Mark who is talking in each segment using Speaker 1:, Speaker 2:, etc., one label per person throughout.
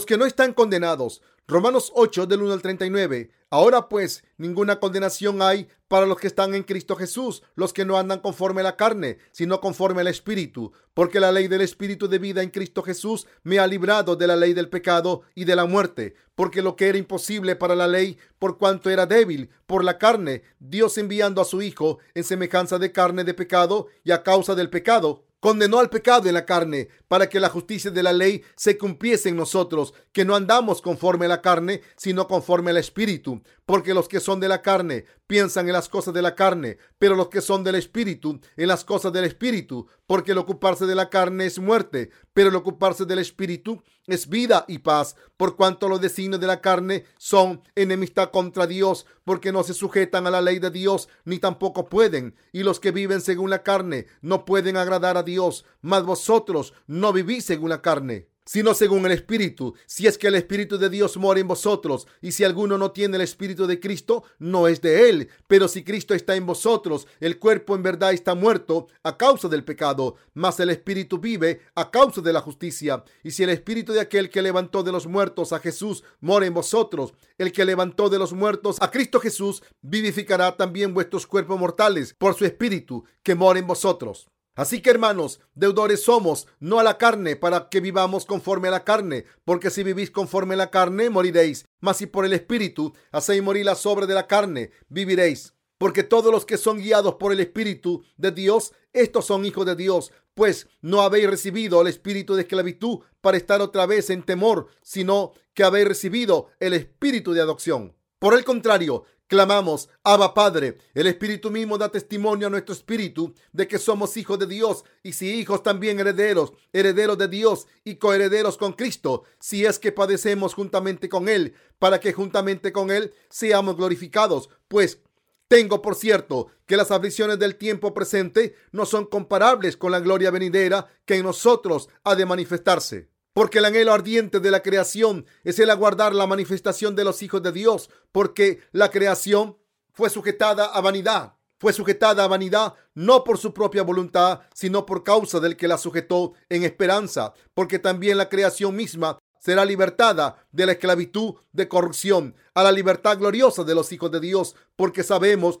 Speaker 1: los que no están condenados. Romanos 8 del 1 al 39. Ahora pues, ninguna condenación hay para los que están en Cristo Jesús, los que no andan conforme a la carne, sino conforme al Espíritu, porque la ley del Espíritu de vida en Cristo Jesús me ha librado de la ley del pecado y de la muerte, porque lo que era imposible para la ley, por cuanto era débil por la carne, Dios enviando a su Hijo en semejanza de carne de pecado y a causa del pecado, condenó al pecado en la carne para que la justicia de la ley se cumpliese en nosotros, que no andamos conforme a la carne, sino conforme al Espíritu, porque los que son de la carne piensan en las cosas de la carne, pero los que son del Espíritu en las cosas del Espíritu, porque el ocuparse de la carne es muerte, pero el ocuparse del Espíritu es vida y paz, por cuanto los designios de la carne son enemistad contra Dios, porque no se sujetan a la ley de Dios, ni tampoco pueden, y los que viven según la carne no pueden agradar a Dios, mas vosotros no vivís según la carne sino según el Espíritu. Si es que el Espíritu de Dios mora en vosotros, y si alguno no tiene el Espíritu de Cristo, no es de él. Pero si Cristo está en vosotros, el cuerpo en verdad está muerto a causa del pecado, mas el Espíritu vive a causa de la justicia. Y si el Espíritu de aquel que levantó de los muertos a Jesús mora en vosotros, el que levantó de los muertos a Cristo Jesús vivificará también vuestros cuerpos mortales por su Espíritu que mora en vosotros. Así que hermanos, deudores somos, no a la carne, para que vivamos conforme a la carne, porque si vivís conforme a la carne, moriréis, mas si por el Espíritu hacéis morir la obras de la carne, viviréis. Porque todos los que son guiados por el Espíritu de Dios, estos son hijos de Dios, pues no habéis recibido el espíritu de esclavitud para estar otra vez en temor, sino que habéis recibido el espíritu de adopción. Por el contrario, Clamamos, Abba Padre, el Espíritu mismo da testimonio a nuestro espíritu de que somos hijos de Dios y si hijos también herederos, herederos de Dios y coherederos con Cristo, si es que padecemos juntamente con Él, para que juntamente con Él seamos glorificados. Pues tengo por cierto que las aflicciones del tiempo presente no son comparables con la gloria venidera que en nosotros ha de manifestarse. Porque el anhelo ardiente de la creación es el aguardar la manifestación de los hijos de Dios, porque la creación fue sujetada a vanidad. Fue sujetada a vanidad no por su propia voluntad, sino por causa del que la sujetó en esperanza, porque también la creación misma será libertada de la esclavitud de corrupción a la libertad gloriosa de los hijos de Dios, porque sabemos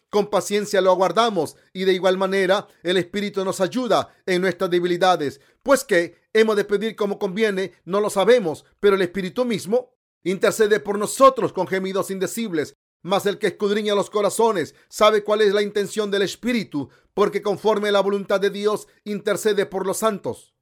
Speaker 1: con paciencia lo aguardamos y de igual manera el Espíritu nos ayuda en nuestras debilidades. Pues que hemos de pedir como conviene, no lo sabemos, pero el Espíritu mismo intercede por nosotros con gemidos indecibles. Mas el que escudriña los corazones sabe cuál es la intención del Espíritu, porque conforme a la voluntad de Dios intercede por los santos.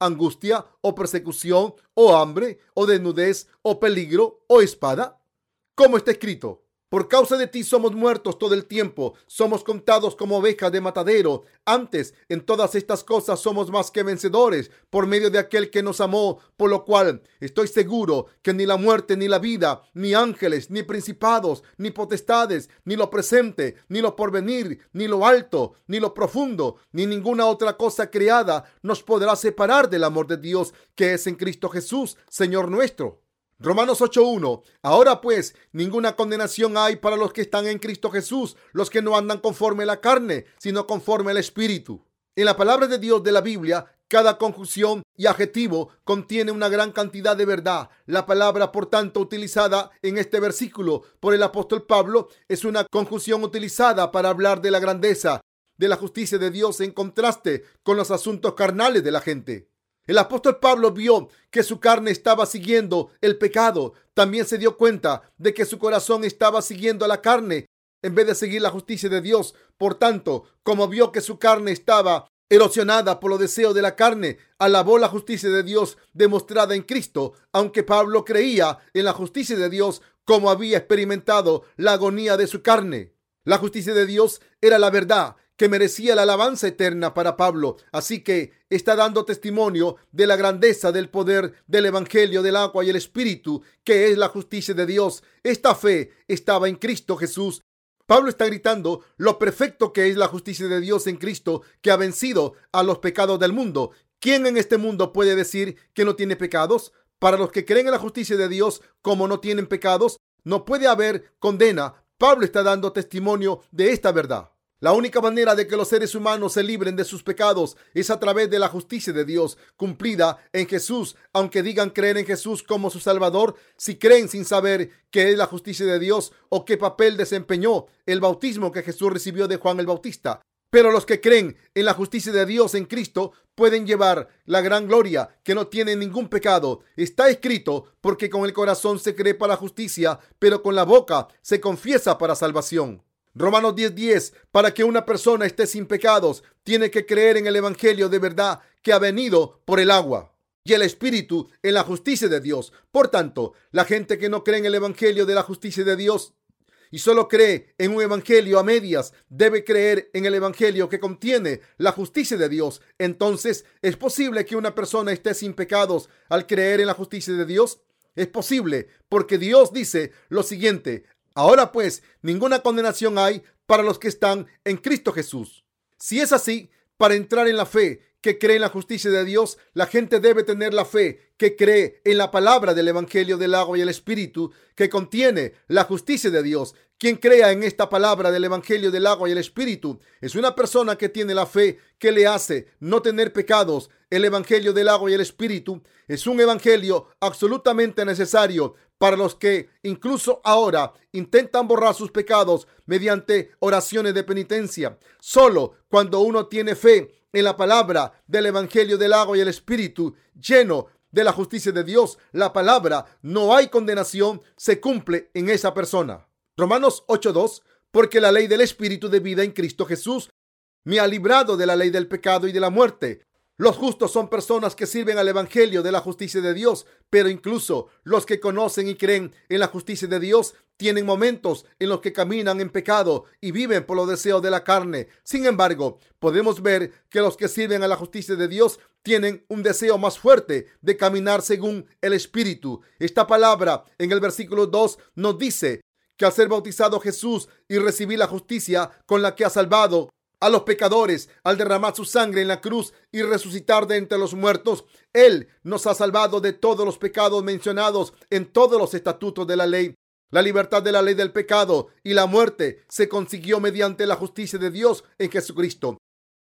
Speaker 1: angustia o persecución o hambre o desnudez o peligro o espada? Como está escrito, por causa de ti somos muertos todo el tiempo, somos contados como ovejas de matadero. Antes, en todas estas cosas somos más que vencedores por medio de aquel que nos amó, por lo cual estoy seguro que ni la muerte, ni la vida, ni ángeles, ni principados, ni potestades, ni lo presente, ni lo porvenir, ni lo alto, ni lo profundo, ni ninguna otra cosa creada nos podrá separar del amor de Dios que es en Cristo Jesús, Señor nuestro. Romanos 8.1. Ahora pues, ninguna condenación hay para los que están en Cristo Jesús, los que no andan conforme a la carne, sino conforme al Espíritu. En la palabra de Dios de la Biblia, cada conjunción y adjetivo contiene una gran cantidad de verdad. La palabra, por tanto, utilizada en este versículo por el apóstol Pablo es una conjunción utilizada para hablar de la grandeza, de la justicia de Dios en contraste con los asuntos carnales de la gente. El apóstol Pablo vio que su carne estaba siguiendo el pecado. También se dio cuenta de que su corazón estaba siguiendo a la carne en vez de seguir la justicia de Dios. Por tanto, como vio que su carne estaba erosionada por los deseos de la carne, alabó la justicia de Dios demostrada en Cristo, aunque Pablo creía en la justicia de Dios como había experimentado la agonía de su carne. La justicia de Dios era la verdad que merecía la alabanza eterna para Pablo. Así que está dando testimonio de la grandeza del poder del Evangelio del agua y el Espíritu, que es la justicia de Dios. Esta fe estaba en Cristo Jesús. Pablo está gritando lo perfecto que es la justicia de Dios en Cristo, que ha vencido a los pecados del mundo. ¿Quién en este mundo puede decir que no tiene pecados? Para los que creen en la justicia de Dios como no tienen pecados, no puede haber condena. Pablo está dando testimonio de esta verdad. La única manera de que los seres humanos se libren de sus pecados es a través de la justicia de Dios cumplida en Jesús. Aunque digan creer en Jesús como su Salvador, si creen sin saber qué es la justicia de Dios o qué papel desempeñó el bautismo que Jesús recibió de Juan el Bautista. Pero los que creen en la justicia de Dios en Cristo pueden llevar la gran gloria que no tiene ningún pecado. Está escrito porque con el corazón se cree para justicia, pero con la boca se confiesa para salvación. Romanos 10:10, para que una persona esté sin pecados, tiene que creer en el Evangelio de verdad que ha venido por el agua y el Espíritu en la justicia de Dios. Por tanto, la gente que no cree en el Evangelio de la justicia de Dios y solo cree en un evangelio a medias, debe creer en el evangelio que contiene la justicia de Dios. Entonces, ¿es posible que una persona esté sin pecados al creer en la justicia de Dios? Es posible porque Dios dice lo siguiente, Ahora pues, ninguna condenación hay para los que están en Cristo Jesús. Si es así, para entrar en la fe que cree en la justicia de Dios, la gente debe tener la fe que cree en la palabra del Evangelio del agua y el Espíritu que contiene la justicia de Dios. Quien crea en esta palabra del Evangelio del agua y el Espíritu es una persona que tiene la fe que le hace no tener pecados. El Evangelio del agua y el Espíritu es un Evangelio absolutamente necesario para los que incluso ahora intentan borrar sus pecados mediante oraciones de penitencia. Solo cuando uno tiene fe en la palabra del Evangelio del agua y el Espíritu lleno de la justicia de Dios, la palabra no hay condenación, se cumple en esa persona. Romanos 8.2 Porque la ley del Espíritu de vida en Cristo Jesús me ha librado de la ley del pecado y de la muerte. Los justos son personas que sirven al Evangelio de la justicia de Dios, pero incluso los que conocen y creen en la justicia de Dios tienen momentos en los que caminan en pecado y viven por los deseos de la carne. Sin embargo, podemos ver que los que sirven a la justicia de Dios tienen un deseo más fuerte de caminar según el Espíritu. Esta palabra en el versículo 2 nos dice que al ser bautizado Jesús y recibir la justicia con la que ha salvado a los pecadores al derramar su sangre en la cruz y resucitar de entre los muertos. Él nos ha salvado de todos los pecados mencionados en todos los estatutos de la ley. La libertad de la ley del pecado y la muerte se consiguió mediante la justicia de Dios en Jesucristo.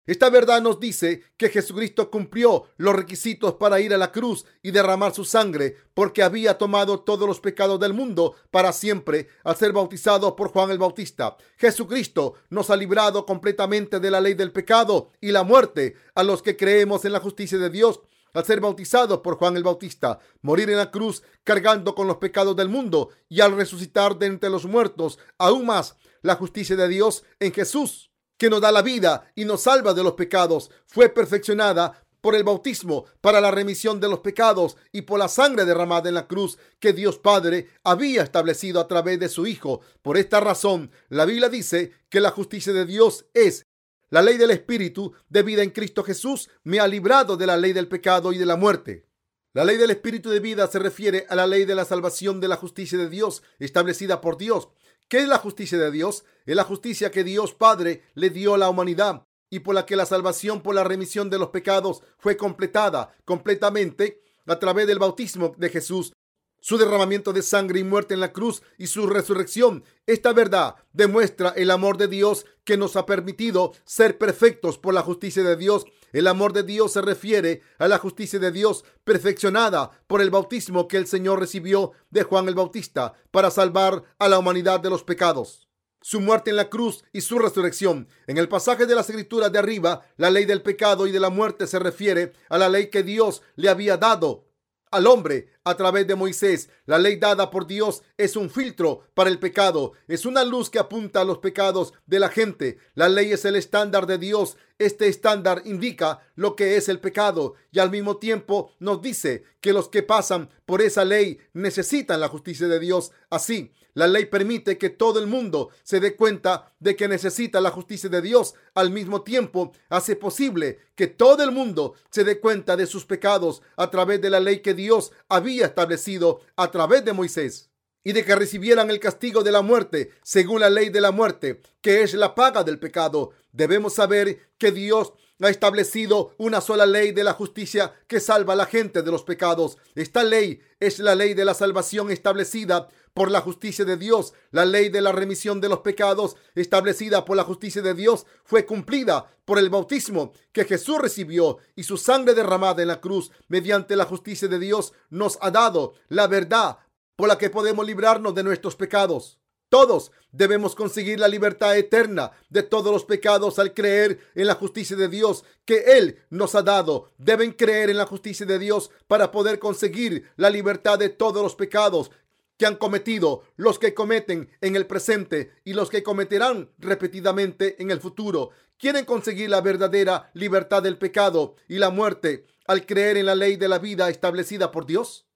Speaker 1: Esta verdad nos dice que Jesucristo cumplió los requisitos para ir a la cruz y derramar su sangre, porque había tomado todos los pecados del mundo para siempre al ser bautizado por Juan el Bautista. Jesucristo nos ha librado completamente de la ley del pecado y la muerte a los que creemos en la justicia de Dios al ser bautizado por Juan el Bautista, morir en la cruz cargando con los pecados del mundo y al resucitar de entre los muertos, aún más la justicia de Dios en Jesús que nos da la vida y nos salva de los pecados, fue perfeccionada por el bautismo para la remisión de los pecados y por la sangre derramada en la cruz que Dios Padre había establecido a través de su Hijo. Por esta razón, la Biblia dice que la justicia de Dios es la ley del Espíritu de vida en Cristo Jesús me ha librado de la ley del pecado y de la muerte. La ley del Espíritu de vida se refiere a la ley de la salvación de la justicia de Dios establecida por Dios ¿Qué es la justicia de Dios? Es la justicia que Dios Padre le dio a la humanidad y por la que la salvación por la remisión de los pecados fue completada completamente a través del bautismo de Jesús. su derramamiento de sangre y muerte en la cruz y su resurrección. Esta verdad demuestra el amor de Dios que nos ha permitido ser perfectos por la justicia de Dios. El amor de Dios se refiere a la justicia de Dios perfeccionada por el bautismo que el Señor recibió de Juan el Bautista para salvar a la humanidad de los pecados su muerte en la cruz y su resurrección. En el pasaje de las escrituras de arriba, la ley del pecado y de la muerte se refiere a la ley que Dios le había dado al hombre a través de Moisés. La ley dada por Dios es un filtro para el pecado, es una luz que apunta a los pecados de la gente. La ley es el estándar de Dios. Este estándar indica lo que es el pecado y al mismo tiempo nos dice que los que pasan por esa ley necesitan la justicia de Dios. Así, la ley permite que todo el mundo se dé cuenta de que necesita la justicia de Dios. Al mismo tiempo, hace posible que todo el mundo se dé cuenta de sus pecados a través de la ley que Dios había establecido a través de Moisés y de que recibieran el castigo de la muerte según la ley de la muerte, que es la paga del pecado. Debemos saber que Dios ha establecido una sola ley de la justicia que salva a la gente de los pecados. Esta ley es la ley de la salvación establecida por la justicia de Dios. La ley de la remisión de los pecados establecida por la justicia de Dios fue cumplida por el bautismo que Jesús recibió y su sangre derramada en la cruz mediante la justicia de Dios nos ha dado la verdad por la que podemos librarnos de nuestros pecados. Todos debemos conseguir la libertad eterna de todos los pecados al creer en la justicia de Dios que Él nos ha dado. Deben creer en la justicia de Dios para poder conseguir la libertad de todos los pecados que han cometido, los que cometen en el presente y los que cometerán repetidamente en el futuro. Quieren conseguir la verdadera libertad del pecado y la muerte al creer en la ley de la vida establecida por Dios.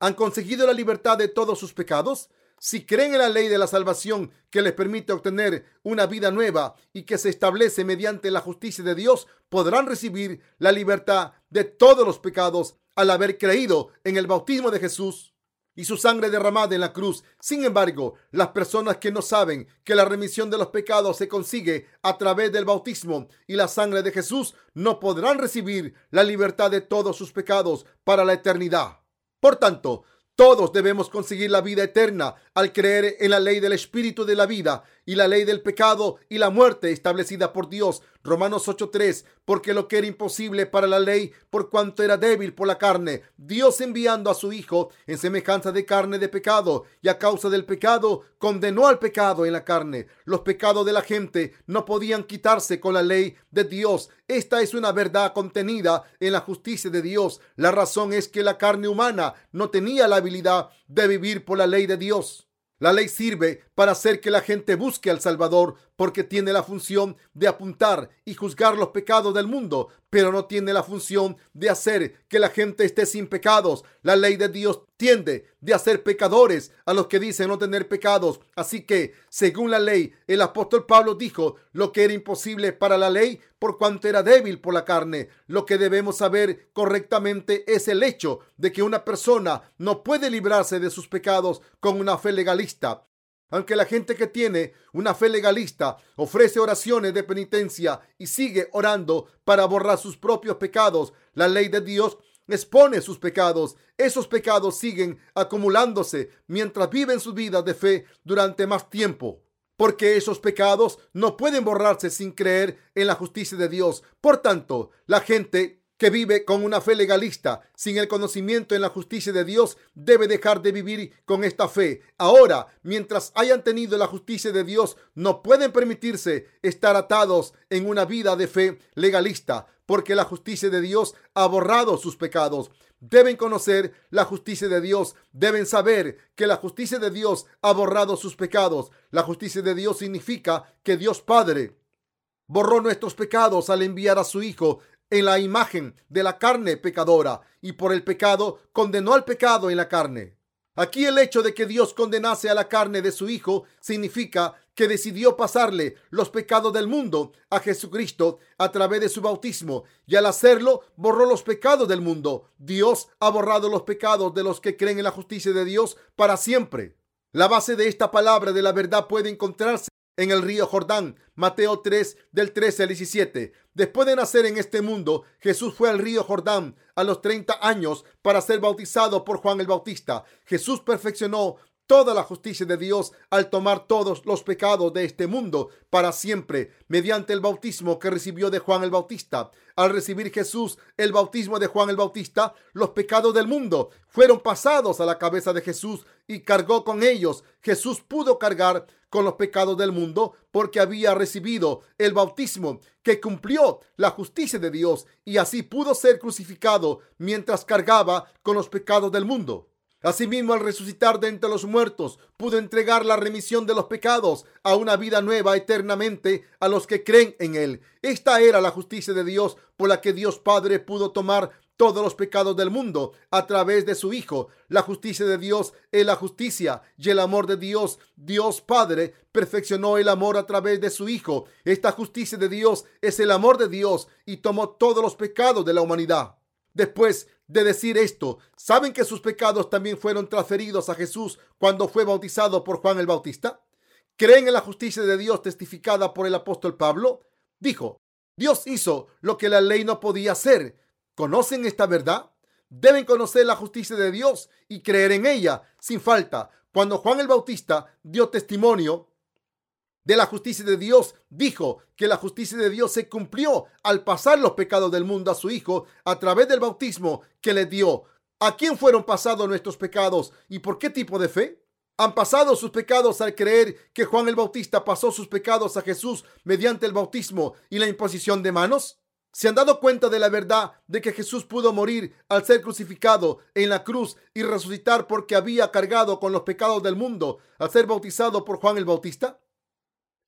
Speaker 1: ¿Han conseguido la libertad de todos sus pecados? Si creen en la ley de la salvación que les permite obtener una vida nueva y que se establece mediante la justicia de Dios, podrán recibir la libertad de todos los pecados al haber creído en el bautismo de Jesús y su sangre derramada en la cruz. Sin embargo, las personas que no saben que la remisión de los pecados se consigue a través del bautismo y la sangre de Jesús no podrán recibir la libertad de todos sus pecados para la eternidad. Por tanto, todos debemos conseguir la vida eterna al creer en la ley del Espíritu de la vida y la ley del pecado y la muerte establecida por Dios. Romanos 8:3, porque lo que era imposible para la ley, por cuanto era débil por la carne, Dios enviando a su Hijo en semejanza de carne de pecado, y a causa del pecado condenó al pecado en la carne. Los pecados de la gente no podían quitarse con la ley de Dios. Esta es una verdad contenida en la justicia de Dios. La razón es que la carne humana no tenía la habilidad de vivir por la ley de Dios. La ley sirve para hacer que la gente busque al Salvador porque tiene la función de apuntar y juzgar los pecados del mundo, pero no tiene la función de hacer que la gente esté sin pecados. La ley de Dios tiende de hacer pecadores a los que dicen no tener pecados. Así que, según la ley, el apóstol Pablo dijo lo que era imposible para la ley por cuanto era débil por la carne. Lo que debemos saber correctamente es el hecho de que una persona no puede librarse de sus pecados con una fe legalista. Aunque la gente que tiene una fe legalista ofrece oraciones de penitencia y sigue orando para borrar sus propios pecados, la ley de Dios expone sus pecados. Esos pecados siguen acumulándose mientras viven su vida de fe durante más tiempo. Porque esos pecados no pueden borrarse sin creer en la justicia de Dios. Por tanto, la gente que vive con una fe legalista, sin el conocimiento en la justicia de Dios, debe dejar de vivir con esta fe. Ahora, mientras hayan tenido la justicia de Dios, no pueden permitirse estar atados en una vida de fe legalista, porque la justicia de Dios ha borrado sus pecados. Deben conocer la justicia de Dios. Deben saber que la justicia de Dios ha borrado sus pecados. La justicia de Dios significa que Dios Padre borró nuestros pecados al enviar a su Hijo en la imagen de la carne pecadora y por el pecado condenó al pecado en la carne. Aquí el hecho de que Dios condenase a la carne de su Hijo significa que decidió pasarle los pecados del mundo a Jesucristo a través de su bautismo y al hacerlo borró los pecados del mundo. Dios ha borrado los pecados de los que creen en la justicia de Dios para siempre. La base de esta palabra de la verdad puede encontrarse en el río Jordán. Mateo 3 del 13 al 17. Después de nacer en este mundo, Jesús fue al río Jordán a los 30 años para ser bautizado por Juan el Bautista. Jesús perfeccionó toda la justicia de Dios al tomar todos los pecados de este mundo para siempre mediante el bautismo que recibió de Juan el Bautista. Al recibir Jesús el bautismo de Juan el Bautista, los pecados del mundo fueron pasados a la cabeza de Jesús y cargó con ellos. Jesús pudo cargar con los pecados del mundo porque había recibido el bautismo que cumplió la justicia de Dios y así pudo ser crucificado mientras cargaba con los pecados del mundo. Asimismo, al resucitar de entre los muertos, pudo entregar la remisión de los pecados a una vida nueva eternamente a los que creen en Él. Esta era la justicia de Dios por la que Dios Padre pudo tomar todos los pecados del mundo a través de su Hijo. La justicia de Dios es la justicia y el amor de Dios. Dios Padre perfeccionó el amor a través de su Hijo. Esta justicia de Dios es el amor de Dios y tomó todos los pecados de la humanidad. Después de decir esto, ¿saben que sus pecados también fueron transferidos a Jesús cuando fue bautizado por Juan el Bautista? ¿Creen en la justicia de Dios testificada por el apóstol Pablo? Dijo, Dios hizo lo que la ley no podía hacer. ¿Conocen esta verdad? Deben conocer la justicia de Dios y creer en ella sin falta. Cuando Juan el Bautista dio testimonio de la justicia de Dios, dijo que la justicia de Dios se cumplió al pasar los pecados del mundo a su Hijo a través del bautismo que le dio. ¿A quién fueron pasados nuestros pecados y por qué tipo de fe? ¿Han pasado sus pecados al creer que Juan el Bautista pasó sus pecados a Jesús mediante el bautismo y la imposición de manos? ¿Se han dado cuenta de la verdad de que Jesús pudo morir al ser crucificado en la cruz y resucitar porque había cargado con los pecados del mundo al ser bautizado por Juan el Bautista?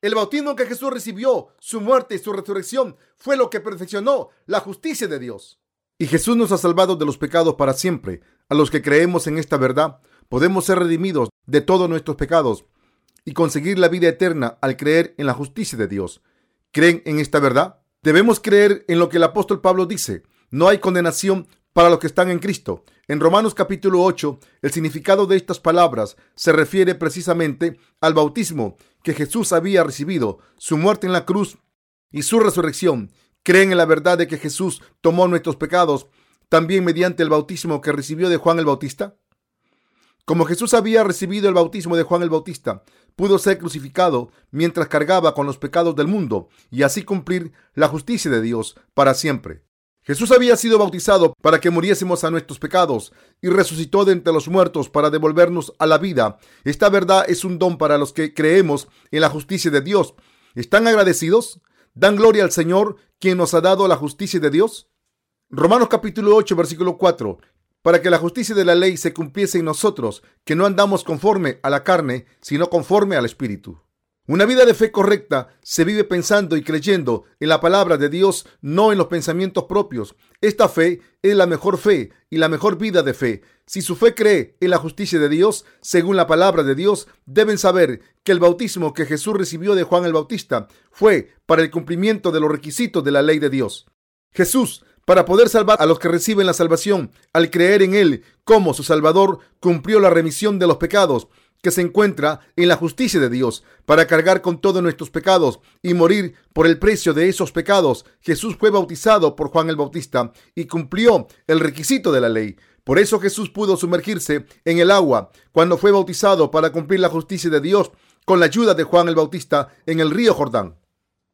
Speaker 1: El bautismo que Jesús recibió, su muerte y su resurrección fue lo que perfeccionó la justicia de Dios. Y Jesús nos ha salvado de los pecados para siempre. A los que creemos en esta verdad, podemos ser redimidos de todos nuestros pecados y conseguir la vida eterna al creer en la justicia de Dios. ¿Creen en esta verdad? Debemos creer en lo que el apóstol Pablo dice. No hay condenación para los que están en Cristo. En Romanos capítulo 8, el significado de estas palabras se refiere precisamente al bautismo que Jesús había recibido, su muerte en la cruz y su resurrección. ¿Creen en la verdad de que Jesús tomó nuestros pecados también mediante el bautismo que recibió de Juan el Bautista? Como Jesús había recibido el bautismo de Juan el Bautista, pudo ser crucificado mientras cargaba con los pecados del mundo y así cumplir la justicia de Dios para siempre. Jesús había sido bautizado para que muriésemos a nuestros pecados y resucitó de entre los muertos para devolvernos a la vida. Esta verdad es un don para los que creemos en la justicia de Dios. ¿Están agradecidos? ¿Dan gloria al Señor, quien nos ha dado la justicia de Dios? Romanos capítulo 8, versículo 4. Para que la justicia de la ley se cumpliese en nosotros, que no andamos conforme a la carne, sino conforme al Espíritu. Una vida de fe correcta se vive pensando y creyendo en la palabra de Dios, no en los pensamientos propios. Esta fe es la mejor fe y la mejor vida de fe. Si su fe cree en la justicia de Dios, según la palabra de Dios, deben saber que el bautismo que Jesús recibió de Juan el Bautista fue para el cumplimiento de los requisitos de la ley de Dios. Jesús, para poder salvar a los que reciben la salvación, al creer en Él como su Salvador, cumplió la remisión de los pecados que se encuentra en la justicia de Dios para cargar con todos nuestros pecados y morir por el precio de esos pecados. Jesús fue bautizado por Juan el Bautista y cumplió el requisito de la ley. Por eso Jesús pudo sumergirse en el agua cuando fue bautizado para cumplir la justicia de Dios con la ayuda de Juan el Bautista en el río Jordán.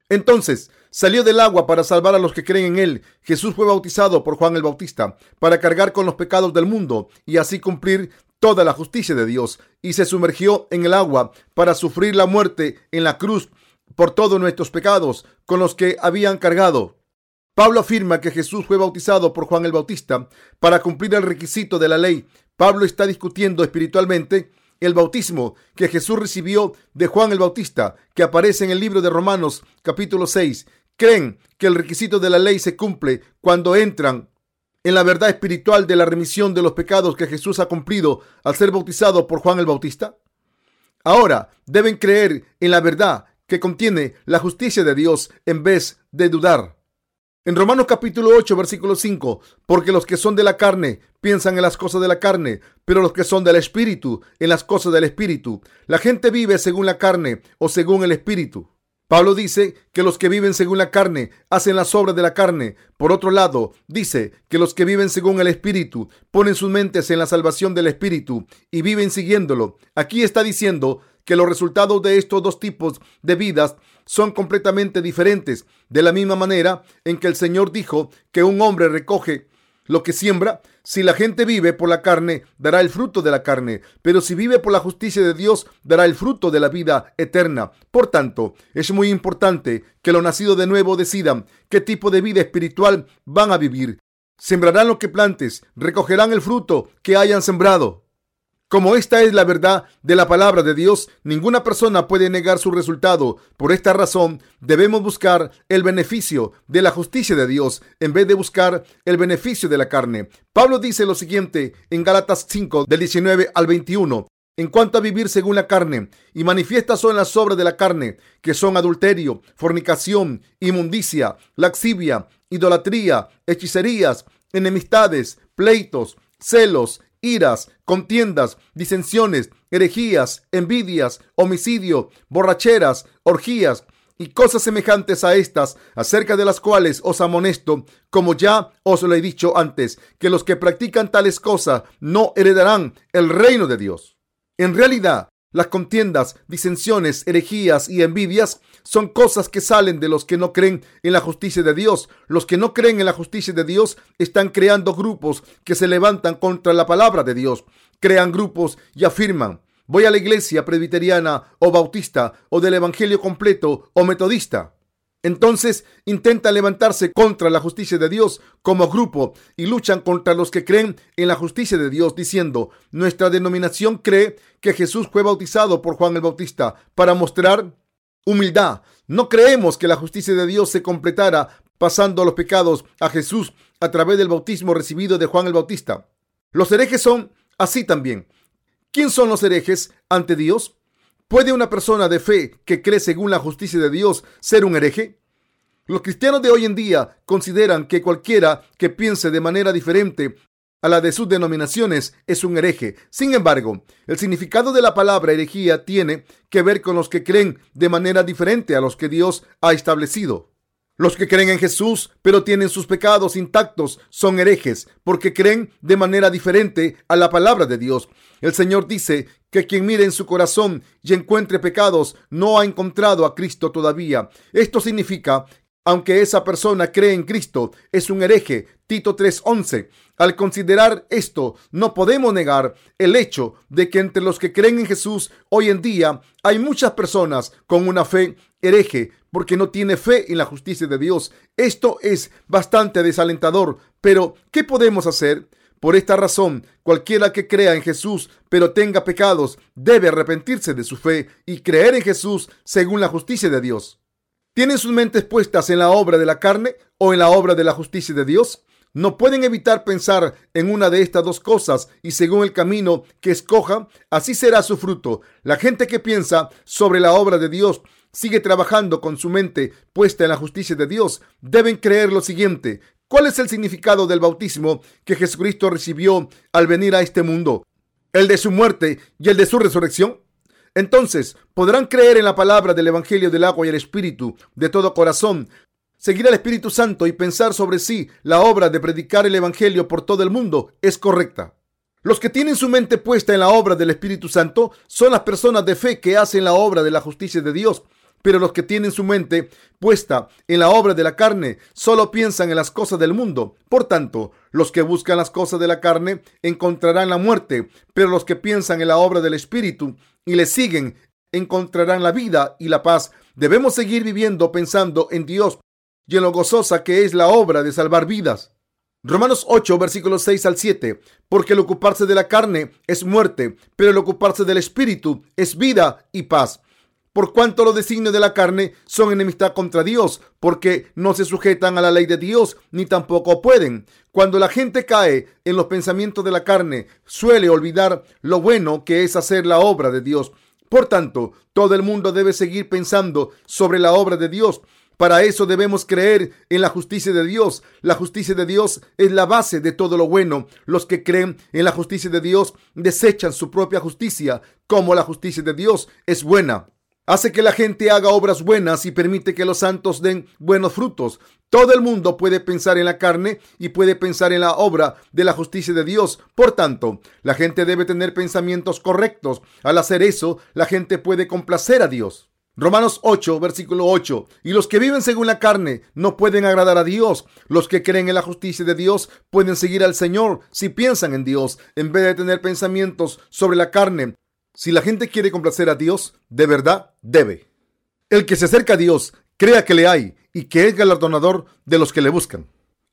Speaker 1: Entonces salió del agua para salvar a los que creen en él. Jesús fue bautizado por Juan el Bautista para cargar con los pecados del mundo y así cumplir toda la justicia de Dios y se sumergió en el agua para sufrir la muerte en la cruz por todos nuestros pecados con los que habían cargado. Pablo afirma que Jesús fue bautizado por Juan el Bautista para cumplir el requisito de la ley. Pablo está discutiendo espiritualmente el bautismo que Jesús recibió de Juan el Bautista, que aparece en el libro de Romanos capítulo 6. ¿Creen que el requisito de la ley se cumple cuando entran en la verdad espiritual de la remisión de los pecados que Jesús ha cumplido al ser bautizado por Juan el Bautista? Ahora deben creer en la verdad que contiene la justicia de Dios en vez de dudar. En Romanos capítulo 8, versículo 5, porque los que son de la carne piensan en las cosas de la carne, pero los que son del espíritu en las cosas del espíritu. La gente vive según la carne o según el espíritu. Pablo dice que los que viven según la carne hacen las obras de la carne. Por otro lado, dice que los que viven según el Espíritu ponen sus mentes en la salvación del Espíritu y viven siguiéndolo. Aquí está diciendo que los resultados de estos dos tipos de vidas son completamente diferentes, de la misma manera en que el Señor dijo que un hombre recoge lo que siembra, si la gente vive por la carne, dará el fruto de la carne, pero si vive por la justicia de Dios, dará el fruto de la vida eterna. Por tanto, es muy importante que los nacidos de nuevo decidan qué tipo de vida espiritual van a vivir. Sembrarán lo que plantes, recogerán el fruto que hayan sembrado. Como esta es la verdad de la palabra de Dios, ninguna persona puede negar su resultado. Por esta razón, debemos buscar el beneficio de la justicia de Dios en vez de buscar el beneficio de la carne. Pablo dice lo siguiente en Gálatas 5 del 19 al 21. En cuanto a vivir según la carne, y manifiestas son las obras de la carne, que son adulterio, fornicación, inmundicia, laxivia, idolatría, hechicerías, enemistades, pleitos, celos, iras, contiendas, disensiones, herejías, envidias, homicidio, borracheras, orgías y cosas semejantes a estas, acerca de las cuales os amonesto, como ya os lo he dicho antes, que los que practican tales cosas no heredarán el reino de Dios. En realidad, las contiendas, disensiones, herejías y envidias son cosas que salen de los que no creen en la justicia de Dios. Los que no creen en la justicia de Dios están creando grupos que se levantan contra la palabra de Dios. Crean grupos y afirman, voy a la iglesia presbiteriana o bautista o del evangelio completo o metodista. Entonces intentan levantarse contra la justicia de Dios como grupo y luchan contra los que creen en la justicia de Dios diciendo, nuestra denominación cree que Jesús fue bautizado por Juan el Bautista para mostrar humildad. No creemos que la justicia de Dios se completara pasando los pecados a Jesús a través del bautismo recibido de Juan el Bautista. Los herejes son así también. ¿Quién son los herejes ante Dios? ¿Puede una persona de fe que cree según la justicia de Dios ser un hereje? Los cristianos de hoy en día consideran que cualquiera que piense de manera diferente a la de sus denominaciones es un hereje. Sin embargo, el significado de la palabra herejía tiene que ver con los que creen de manera diferente a los que Dios ha establecido. Los que creen en Jesús, pero tienen sus pecados intactos, son herejes, porque creen de manera diferente a la palabra de Dios. El Señor dice que quien mire en su corazón y encuentre pecados no ha encontrado a Cristo todavía. Esto significa aunque esa persona cree en Cristo, es un hereje. Tito 3:11. Al considerar esto, no podemos negar el hecho de que entre los que creen en Jesús hoy en día hay muchas personas con una fe hereje porque no tiene fe en la justicia de Dios. Esto es bastante desalentador, pero ¿qué podemos hacer? Por esta razón, cualquiera que crea en Jesús pero tenga pecados debe arrepentirse de su fe y creer en Jesús según la justicia de Dios. ¿Tienen sus mentes puestas en la obra de la carne o en la obra de la justicia de Dios? No pueden evitar pensar en una de estas dos cosas y según el camino que escoja, así será su fruto. La gente que piensa sobre la obra de Dios sigue trabajando con su mente puesta en la justicia de Dios. Deben creer lo siguiente. ¿Cuál es el significado del bautismo que Jesucristo recibió al venir a este mundo? ¿El de su muerte y el de su resurrección? Entonces podrán creer en la palabra del Evangelio del agua y el Espíritu de todo corazón, seguir al Espíritu Santo y pensar sobre sí la obra de predicar el Evangelio por todo el mundo es correcta. Los que tienen su mente puesta en la obra del Espíritu Santo son las personas de fe que hacen la obra de la justicia de Dios. Pero los que tienen su mente puesta en la obra de la carne solo piensan en las cosas del mundo. Por tanto, los que buscan las cosas de la carne encontrarán la muerte, pero los que piensan en la obra del Espíritu y le siguen encontrarán la vida y la paz. Debemos seguir viviendo pensando en Dios y en lo gozosa que es la obra de salvar vidas. Romanos 8, versículos 6 al 7. Porque el ocuparse de la carne es muerte, pero el ocuparse del espíritu es vida y paz por cuanto los designios de la carne son enemistad contra Dios, porque no se sujetan a la ley de Dios, ni tampoco pueden. Cuando la gente cae en los pensamientos de la carne, suele olvidar lo bueno que es hacer la obra de Dios. Por tanto, todo el mundo debe seguir pensando sobre la obra de Dios. Para eso debemos creer en la justicia de Dios. La justicia de Dios es la base de todo lo bueno. Los que creen en la justicia de Dios desechan su propia justicia, como la justicia de Dios es buena hace que la gente haga obras buenas y permite que los santos den buenos frutos. Todo el mundo puede pensar en la carne y puede pensar en la obra de la justicia de Dios. Por tanto, la gente debe tener pensamientos correctos. Al hacer eso, la gente puede complacer a Dios. Romanos 8, versículo 8. Y los que viven según la carne no pueden agradar a Dios. Los que creen en la justicia de Dios pueden seguir al Señor si piensan en Dios, en vez de tener pensamientos sobre la carne. Si la gente quiere complacer a Dios, de verdad debe. El que se acerca a Dios, crea que le hay y que es galardonador de los que le buscan.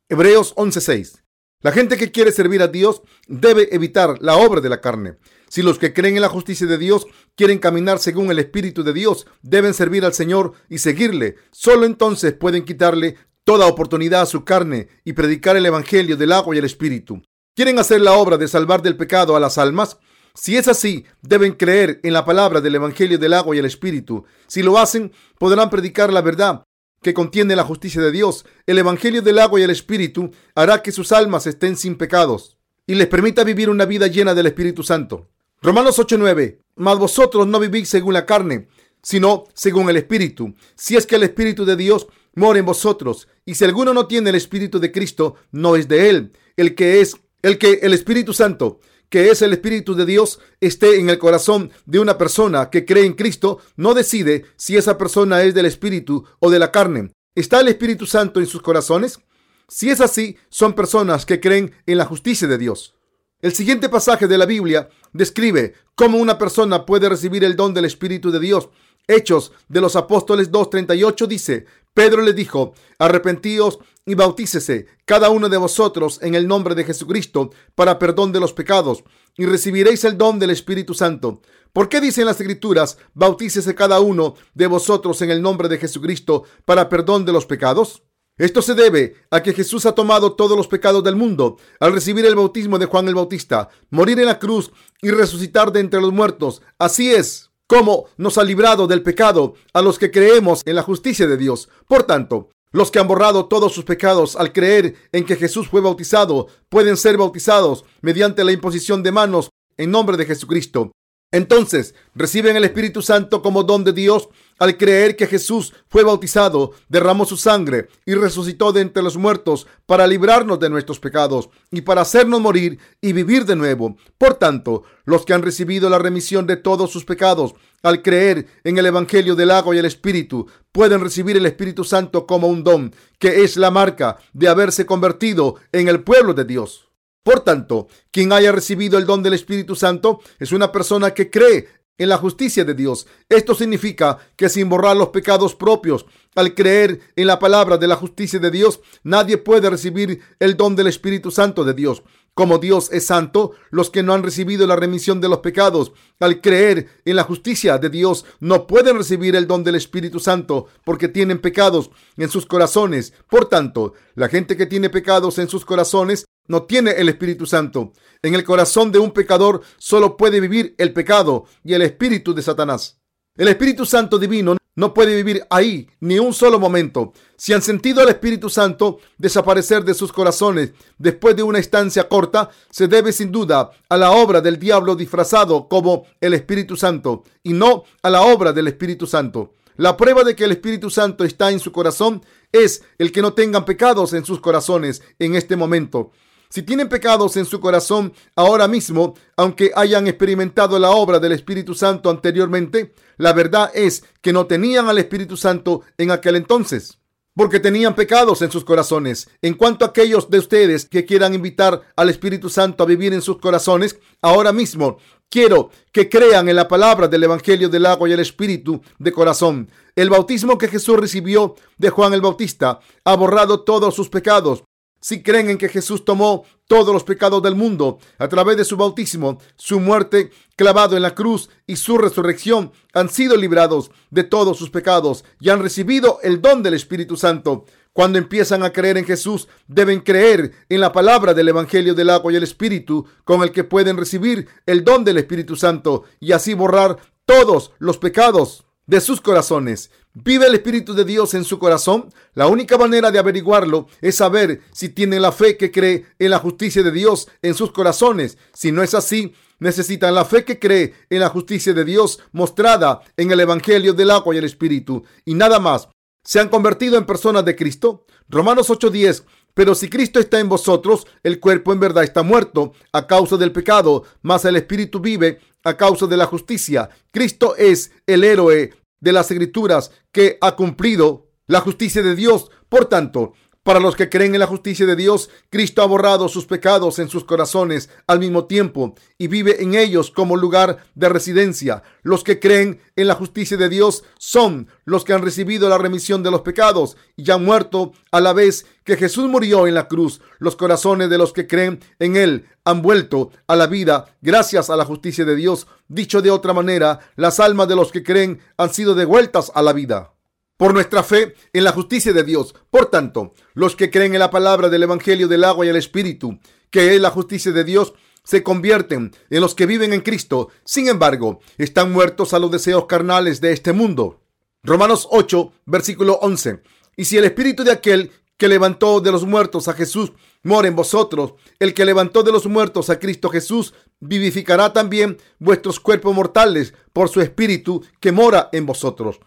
Speaker 1: Hebreos 11:6. La gente que quiere servir a Dios debe evitar la obra de la carne. Si los que creen en la justicia de Dios quieren caminar según el Espíritu de Dios, deben servir al Señor y seguirle. Solo entonces pueden quitarle toda oportunidad a su carne y predicar el Evangelio del agua y el Espíritu. ¿Quieren hacer la obra de salvar del pecado a las almas? Si es así, deben creer en la palabra del Evangelio del agua y el Espíritu. Si lo hacen, podrán predicar la verdad que contiene la justicia de Dios. El Evangelio del agua y el Espíritu hará que sus almas estén sin pecados y les permita vivir una vida llena del Espíritu Santo. Romanos 8:9. Mas vosotros no vivís según la carne, sino según el Espíritu. Si es que el Espíritu de Dios mora en vosotros, y si alguno no tiene el Espíritu de Cristo, no es de él. El que es, el que el Espíritu Santo que es el Espíritu de Dios, esté en el corazón de una persona que cree en Cristo, no decide si esa persona es del Espíritu o de la carne. ¿Está el Espíritu Santo en sus corazones? Si es así, son personas que creen en la justicia de Dios. El siguiente pasaje de la Biblia describe cómo una persona puede recibir el don del Espíritu de Dios. Hechos de los Apóstoles 2.38 dice, Pedro le dijo, arrepentíos y bautícese cada uno de vosotros en el nombre de Jesucristo para perdón de los pecados y recibiréis el don del Espíritu Santo. ¿Por qué dicen las Escrituras, bautícese cada uno de vosotros en el nombre de Jesucristo para perdón de los pecados? Esto se debe a que Jesús ha tomado todos los pecados del mundo al recibir el bautismo de Juan el Bautista, morir en la cruz y resucitar de entre los muertos. Así es cómo nos ha librado del pecado a los que creemos en la justicia de Dios. Por tanto, los que han borrado todos sus pecados al creer en que Jesús fue bautizado pueden ser bautizados mediante la imposición de manos en nombre de Jesucristo. Entonces reciben el Espíritu Santo como don de Dios al creer que Jesús fue bautizado, derramó su sangre y resucitó de entre los muertos para librarnos de nuestros pecados y para hacernos morir y vivir de nuevo. Por tanto, los que han recibido la remisión de todos sus pecados al creer en el Evangelio del agua y el Espíritu, pueden recibir el Espíritu Santo como un don, que es la marca de haberse convertido en el pueblo de Dios. Por tanto, quien haya recibido el don del Espíritu Santo es una persona que cree en la justicia de Dios. Esto significa que sin borrar los pecados propios, al creer en la palabra de la justicia de Dios, nadie puede recibir el don del Espíritu Santo de Dios. Como Dios es santo, los que no han recibido la remisión de los pecados al creer en la justicia de Dios no pueden recibir el don del Espíritu Santo porque tienen pecados en sus corazones. Por tanto, la gente que tiene pecados en sus corazones no tiene el Espíritu Santo. En el corazón de un pecador solo puede vivir el pecado y el espíritu de Satanás. El Espíritu Santo divino no puede vivir ahí ni un solo momento. Si han sentido al Espíritu Santo desaparecer de sus corazones después de una estancia corta, se debe sin duda a la obra del diablo disfrazado como el Espíritu Santo y no a la obra del Espíritu Santo. La prueba de que el Espíritu Santo está en su corazón es el que no tengan pecados en sus corazones en este momento. Si tienen pecados en su corazón ahora mismo, aunque hayan experimentado la obra del Espíritu Santo anteriormente, la verdad es que no tenían al Espíritu Santo en aquel entonces, porque tenían pecados en sus corazones. En cuanto a aquellos de ustedes que quieran invitar al Espíritu Santo a vivir en sus corazones, ahora mismo quiero que crean en la palabra del Evangelio del agua y el Espíritu de corazón. El bautismo que Jesús recibió de Juan el Bautista ha borrado todos sus pecados si creen en que Jesús tomó todos los pecados del mundo a través de su bautismo, su muerte clavado en la cruz y su resurrección, han sido librados de todos sus pecados y han recibido el don del Espíritu Santo. Cuando empiezan a creer en Jesús, deben creer en la palabra del Evangelio del agua y el Espíritu, con el que pueden recibir el don del Espíritu Santo y así borrar todos los pecados de sus corazones. ¿Vive el Espíritu de Dios en su corazón? La única manera de averiguarlo es saber si tiene la fe que cree en la justicia de Dios en sus corazones. Si no es así, necesitan la fe que cree en la justicia de Dios mostrada en el Evangelio del agua y el Espíritu. Y nada más. ¿Se han convertido en personas de Cristo? Romanos 8:10 pero si Cristo está en vosotros, el cuerpo en verdad está muerto a causa del pecado, mas el espíritu vive a causa de la justicia. Cristo es el héroe de las escrituras que ha cumplido la justicia de Dios. Por tanto, para los que creen en la justicia de Dios, Cristo ha borrado sus pecados en sus corazones al mismo tiempo y vive en ellos como lugar de residencia. Los que creen en la justicia de Dios son los que han recibido la remisión de los pecados y han muerto a la vez que Jesús murió en la cruz. Los corazones de los que creen en Él han vuelto a la vida gracias a la justicia de Dios. Dicho de otra manera, las almas de los que creen han sido devueltas a la vida por nuestra fe en la justicia de Dios. Por tanto, los que creen en la palabra del Evangelio del agua y el Espíritu, que es la justicia de Dios, se convierten en los que viven en Cristo. Sin embargo, están muertos a los deseos carnales de este mundo. Romanos 8, versículo 11. Y si el Espíritu de aquel que levantó de los muertos a Jesús mora en vosotros, el que levantó de los muertos a Cristo Jesús vivificará también vuestros cuerpos mortales por su Espíritu que mora en vosotros.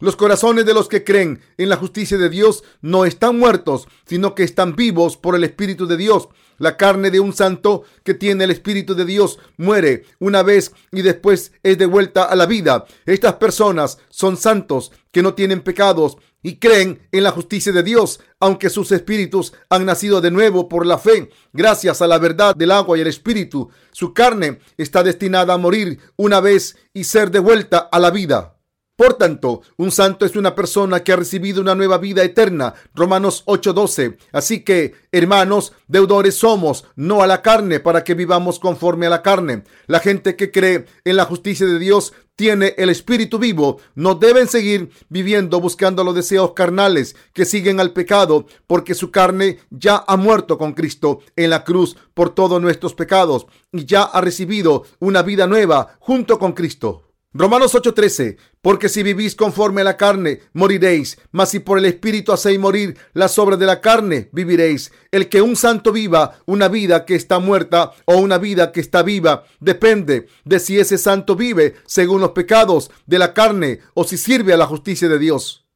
Speaker 1: Los corazones de los que creen en la justicia de Dios no están muertos, sino que están vivos por el Espíritu de Dios. La carne de un santo que tiene el Espíritu de Dios muere una vez y después es devuelta a la vida. Estas personas son santos que no tienen pecados y creen en la justicia de Dios, aunque sus espíritus han nacido de nuevo por la fe, gracias a la verdad del agua y el espíritu. Su carne está destinada a morir una vez y ser devuelta a la vida. Por tanto, un santo es una persona que ha recibido una nueva vida eterna. Romanos 8:12. Así que, hermanos, deudores somos, no a la carne, para que vivamos conforme a la carne. La gente que cree en la justicia de Dios tiene el espíritu vivo. No deben seguir viviendo buscando los deseos carnales que siguen al pecado, porque su carne ya ha muerto con Cristo en la cruz por todos nuestros pecados y ya ha recibido una vida nueva junto con Cristo. Romanos 8:13, porque si vivís conforme a la carne, moriréis, mas si por el Espíritu hacéis morir las obras de la carne, viviréis. El que un santo viva una vida que está muerta o una vida que está viva, depende de si ese santo vive según los pecados de la carne o si sirve a la justicia de Dios.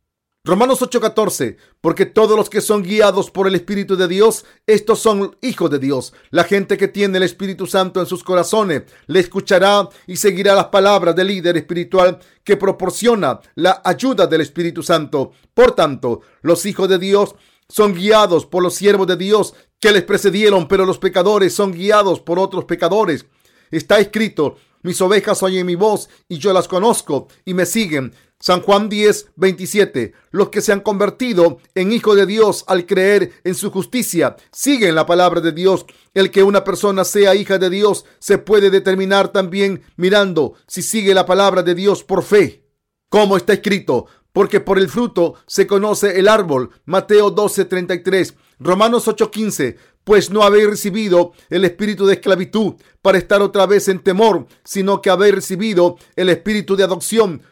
Speaker 1: Romanos 8:14, porque todos los que son guiados por el Espíritu de Dios, estos son hijos de Dios. La gente que tiene el Espíritu Santo en sus corazones le escuchará y seguirá las palabras del líder espiritual que proporciona la ayuda del Espíritu Santo. Por tanto, los hijos de Dios son guiados por los siervos de Dios que les precedieron, pero los pecadores son guiados por otros pecadores. Está escrito, mis ovejas oyen mi voz y yo las conozco y me siguen. San Juan 10, 27. Los que se han convertido en hijos de Dios al creer en su justicia siguen la palabra de Dios. El que una persona sea hija de Dios se puede determinar también mirando si sigue la palabra de Dios por fe. Como está escrito, porque por el fruto se conoce el árbol. Mateo 12, 33. Romanos 8, 15 pues no habéis recibido el espíritu de esclavitud para estar otra vez en temor, sino que habéis recibido el espíritu de adopción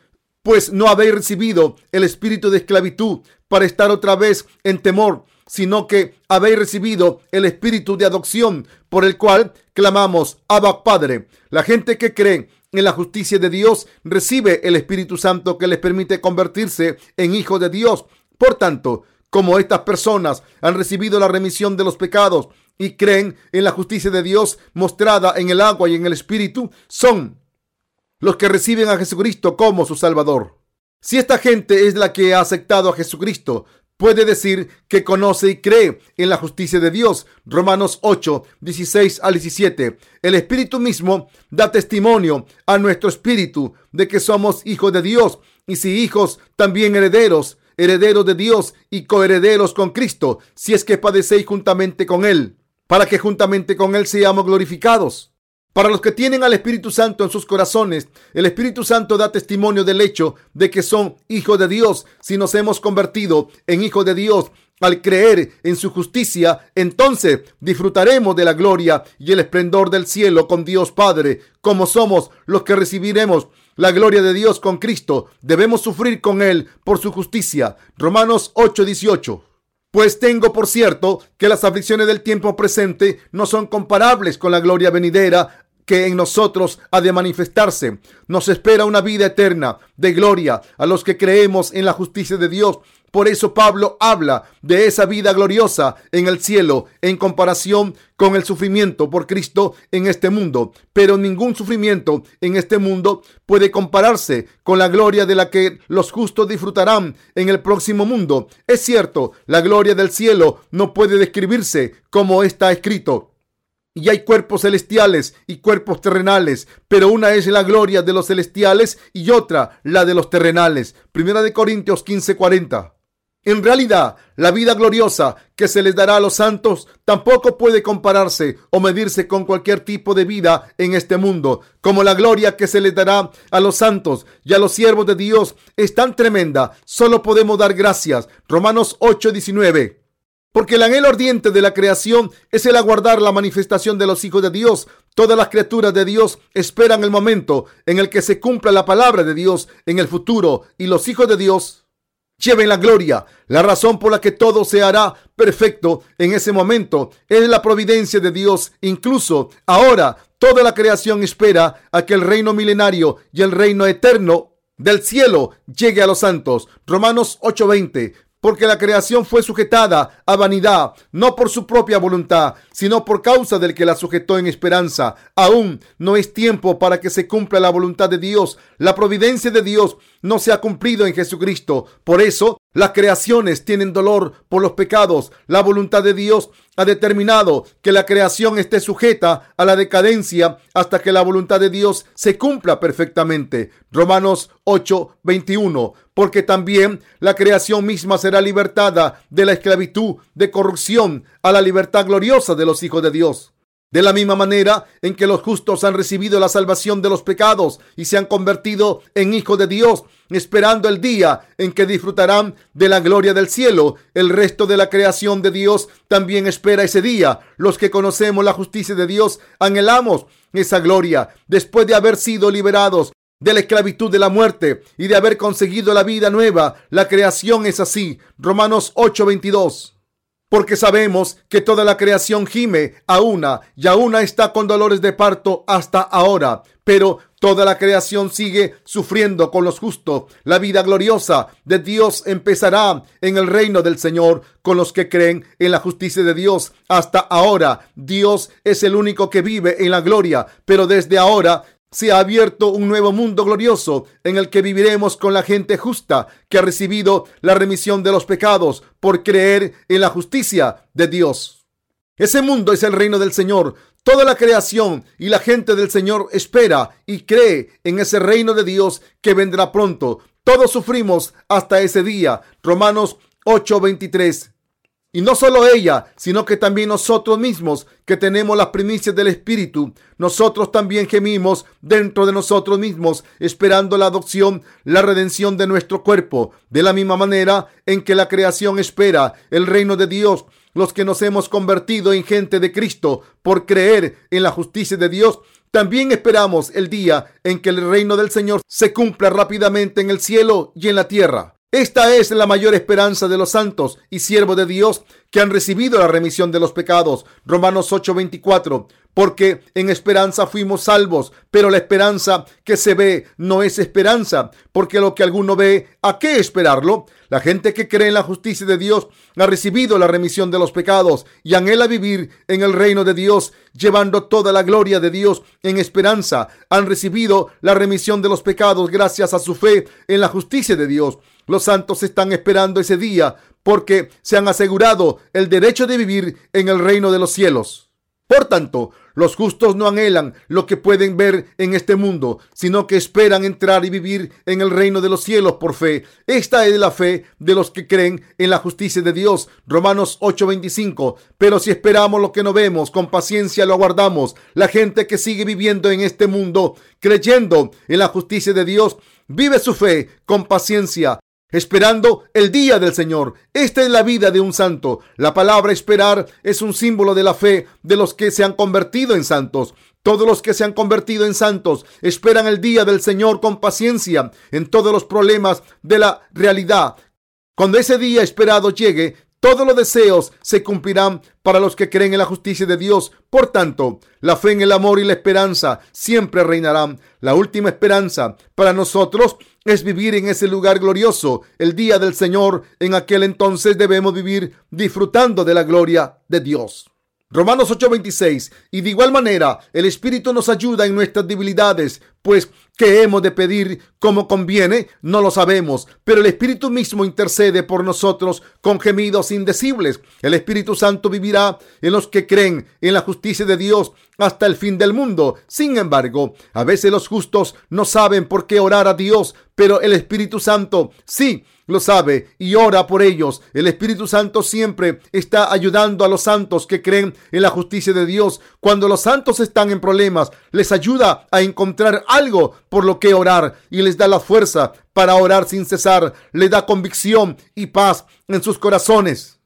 Speaker 1: pues no habéis recibido el espíritu de esclavitud para estar otra vez en temor, sino que habéis recibido el espíritu de adopción por el cual clamamos Abba Padre. La gente que cree en la justicia de Dios recibe el Espíritu Santo que les permite convertirse en hijos de Dios. Por tanto, como estas personas han recibido la remisión de los pecados y creen en la justicia de Dios mostrada en el agua y en el Espíritu, son los que reciben a Jesucristo como su Salvador. Si esta gente es la que ha aceptado a Jesucristo, puede decir que conoce y cree en la justicia de Dios. Romanos 8, 16 al 17. El Espíritu mismo da testimonio a nuestro espíritu de que somos hijos de Dios y si hijos, también herederos, herederos de Dios y coherederos con Cristo, si es que padecéis juntamente con Él, para que juntamente con Él seamos glorificados. Para los que tienen al Espíritu Santo en sus corazones, el Espíritu Santo da testimonio del hecho de que son hijos de Dios. Si nos hemos convertido en hijos de Dios al creer en su justicia, entonces disfrutaremos de la gloria y el esplendor del cielo con Dios Padre, como somos los que recibiremos la gloria de Dios con Cristo, debemos sufrir con Él por su justicia. Romanos 8:18. Pues tengo por cierto que las aflicciones del tiempo presente no son comparables con la gloria venidera que en nosotros ha de manifestarse. Nos espera una vida eterna de gloria a los que creemos en la justicia de Dios. Por eso Pablo habla de esa vida gloriosa en el cielo en comparación con el sufrimiento por Cristo en este mundo. Pero ningún sufrimiento en este mundo puede compararse con la gloria de la que los justos disfrutarán en el próximo mundo. Es cierto, la gloria del cielo no puede describirse como está escrito y hay cuerpos celestiales y cuerpos terrenales, pero una es la gloria de los celestiales y otra la de los terrenales. Primera de Corintios 15:40. En realidad, la vida gloriosa que se les dará a los santos tampoco puede compararse o medirse con cualquier tipo de vida en este mundo, como la gloria que se les dará a los santos y a los siervos de Dios es tan tremenda, solo podemos dar gracias. Romanos 8:19. Porque el anhelo ardiente de la creación es el aguardar la manifestación de los hijos de Dios. Todas las criaturas de Dios esperan el momento en el que se cumpla la palabra de Dios en el futuro y los hijos de Dios lleven la gloria. La razón por la que todo se hará perfecto en ese momento es la providencia de Dios. Incluso ahora toda la creación espera a que el reino milenario y el reino eterno del cielo llegue a los santos. Romanos 8:20 porque la creación fue sujetada a vanidad, no por su propia voluntad, sino por causa del que la sujetó en esperanza. Aún no es tiempo para que se cumpla la voluntad de Dios. La providencia de Dios no se ha cumplido en Jesucristo. Por eso, las creaciones tienen dolor por los pecados. La voluntad de Dios ha determinado que la creación esté sujeta a la decadencia hasta que la voluntad de Dios se cumpla perfectamente. Romanos 8, 21. Porque también la creación misma será libertada de la esclavitud de corrupción a la libertad gloriosa de los hijos de Dios. De la misma manera en que los justos han recibido la salvación de los pecados y se han convertido en hijos de Dios, esperando el día en que disfrutarán de la gloria del cielo, el resto de la creación de Dios también espera ese día. Los que conocemos la justicia de Dios anhelamos esa gloria después de haber sido liberados de la esclavitud de la muerte y de haber conseguido la vida nueva. La creación es así. Romanos 8:22 porque sabemos que toda la creación gime a una y a una está con dolores de parto hasta ahora, pero toda la creación sigue sufriendo con los justos. La vida gloriosa de Dios empezará en el reino del Señor con los que creen en la justicia de Dios. Hasta ahora, Dios es el único que vive en la gloria, pero desde ahora se ha abierto un nuevo mundo glorioso en el que viviremos con la gente justa que ha recibido la remisión de los pecados por creer en la justicia de Dios. Ese mundo es el reino del Señor. Toda la creación y la gente del Señor espera y cree en ese reino de Dios que vendrá pronto. Todos sufrimos hasta ese día. Romanos 8:23. Y no solo ella, sino que también nosotros mismos, que tenemos las primicias del Espíritu, nosotros también gemimos dentro de nosotros mismos, esperando la adopción, la redención de nuestro cuerpo. De la misma manera en que la creación espera el reino de Dios, los que nos hemos convertido en gente de Cristo por creer en la justicia de Dios, también esperamos el día en que el reino del Señor se cumpla rápidamente en el cielo y en la tierra. Esta es la mayor esperanza de los santos y siervos de Dios que han recibido la remisión de los pecados. Romanos 8:24. Porque en esperanza fuimos salvos, pero la esperanza que se ve no es esperanza, porque lo que alguno ve, ¿a qué esperarlo? La gente que cree en la justicia de Dios ha recibido la remisión de los pecados y anhela vivir en el reino de Dios, llevando toda la gloria de Dios en esperanza. Han recibido la remisión de los pecados gracias a su fe en la justicia de Dios. Los santos están esperando ese día porque se han asegurado el derecho de vivir en el reino de los cielos. Por tanto, los justos no anhelan lo que pueden ver en este mundo, sino que esperan entrar y vivir en el reino de los cielos por fe. Esta es la fe de los que creen en la justicia de Dios. Romanos 8:25. Pero si esperamos lo que no vemos, con paciencia lo aguardamos. La gente que sigue viviendo en este mundo, creyendo en la justicia de Dios, vive su fe con paciencia esperando el día del Señor. Esta es la vida de un santo. La palabra esperar es un símbolo de la fe de los que se han convertido en santos. Todos los que se han convertido en santos esperan el día del Señor con paciencia en todos los problemas de la realidad. Cuando ese día esperado llegue, todos los deseos se cumplirán para los que creen en la justicia de Dios. Por tanto, la fe en el amor y la esperanza siempre reinarán. La última esperanza para nosotros es vivir en ese lugar glorioso, el día del Señor. En aquel entonces debemos vivir disfrutando de la gloria de Dios. Romanos 8:26. Y de igual manera, el Espíritu nos ayuda en nuestras debilidades, pues ¿qué hemos de pedir como conviene? No lo sabemos, pero el Espíritu mismo intercede por nosotros con gemidos indecibles. El Espíritu Santo vivirá en los que creen en la justicia de Dios hasta el fin del mundo. Sin embargo, a veces los justos no saben por qué orar a Dios, pero el Espíritu Santo sí lo sabe y ora por ellos. El Espíritu Santo siempre está ayudando a los santos que creen en la justicia de Dios. Cuando los santos están en problemas, les ayuda a encontrar algo por lo que orar y les da la fuerza para orar sin cesar. Les da convicción y paz en sus corazones.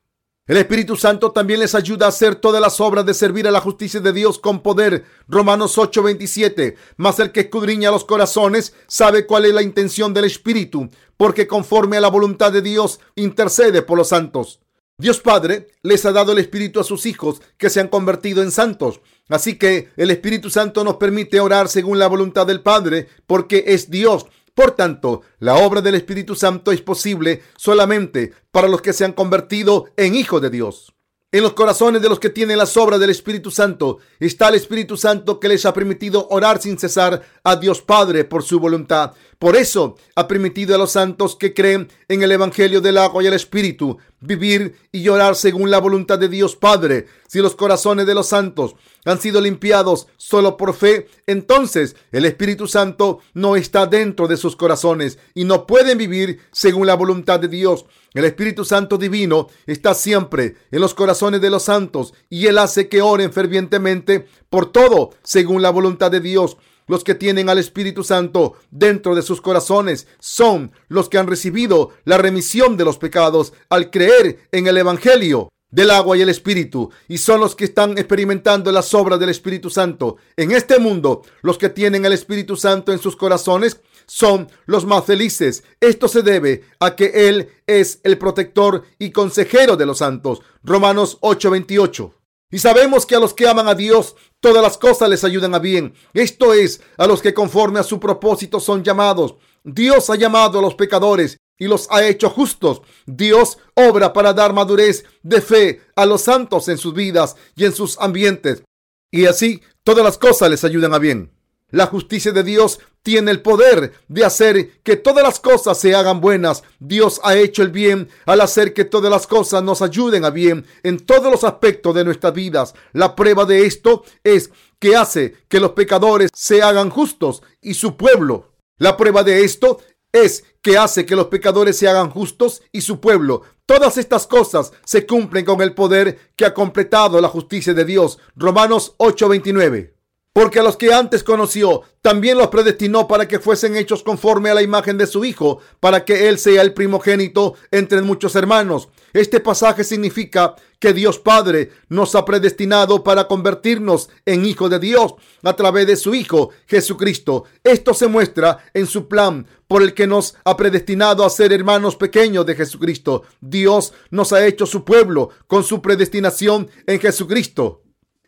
Speaker 1: El Espíritu Santo también les ayuda a hacer todas las obras de servir a la justicia de Dios con poder. Romanos 8:27. Mas el que escudriña los corazones sabe cuál es la intención del Espíritu, porque conforme a la voluntad de Dios intercede por los santos. Dios Padre les ha dado el Espíritu a sus hijos que se han convertido en santos. Así que el Espíritu Santo nos permite orar según la voluntad del Padre, porque es Dios por tanto, la obra del Espíritu Santo es posible solamente para los que se han convertido en hijos de Dios. En los corazones de los que tienen las obras del Espíritu Santo está el Espíritu Santo que les ha permitido orar sin cesar a Dios Padre por su voluntad. Por eso ha permitido a los santos que creen en el Evangelio del agua y el Espíritu vivir y llorar según la voluntad de Dios Padre. Si los corazones de los santos han sido limpiados solo por fe, entonces el Espíritu Santo no está dentro de sus corazones y no pueden vivir según la voluntad de Dios. El Espíritu Santo divino está siempre en los corazones de los santos y Él hace que oren fervientemente por todo según la voluntad de Dios. Los que tienen al Espíritu Santo dentro de sus corazones son los que han recibido la remisión de los pecados al creer en el Evangelio del agua y el Espíritu, y son los que están experimentando las obras del Espíritu Santo. En este mundo, los que tienen el Espíritu Santo en sus corazones son los más felices. Esto se debe a que Él es el protector y consejero de los santos. Romanos 8:28. Y sabemos que a los que aman a Dios, todas las cosas les ayudan a bien. Esto es, a los que conforme a su propósito son llamados. Dios ha llamado a los pecadores y los ha hecho justos. Dios obra para dar madurez de fe a los santos en sus vidas y en sus ambientes. Y así todas las cosas les ayudan a bien. La justicia de Dios tiene el poder de hacer que todas las cosas se hagan buenas. Dios ha hecho el bien al hacer que todas las cosas nos ayuden a bien en todos los aspectos de nuestras vidas. La prueba de esto es que hace que los pecadores se hagan justos y su pueblo. La prueba de esto es que hace que los pecadores se hagan justos y su pueblo. Todas estas cosas se cumplen con el poder que ha completado la justicia de Dios. Romanos 8:29. Porque a los que antes conoció, también los predestinó para que fuesen hechos conforme a la imagen de su Hijo, para que Él sea el primogénito entre muchos hermanos. Este pasaje significa que Dios Padre nos ha predestinado para convertirnos en hijos de Dios a través de su Hijo Jesucristo. Esto se muestra en su plan por el que nos ha predestinado a ser hermanos pequeños de Jesucristo. Dios nos ha hecho su pueblo con su predestinación en Jesucristo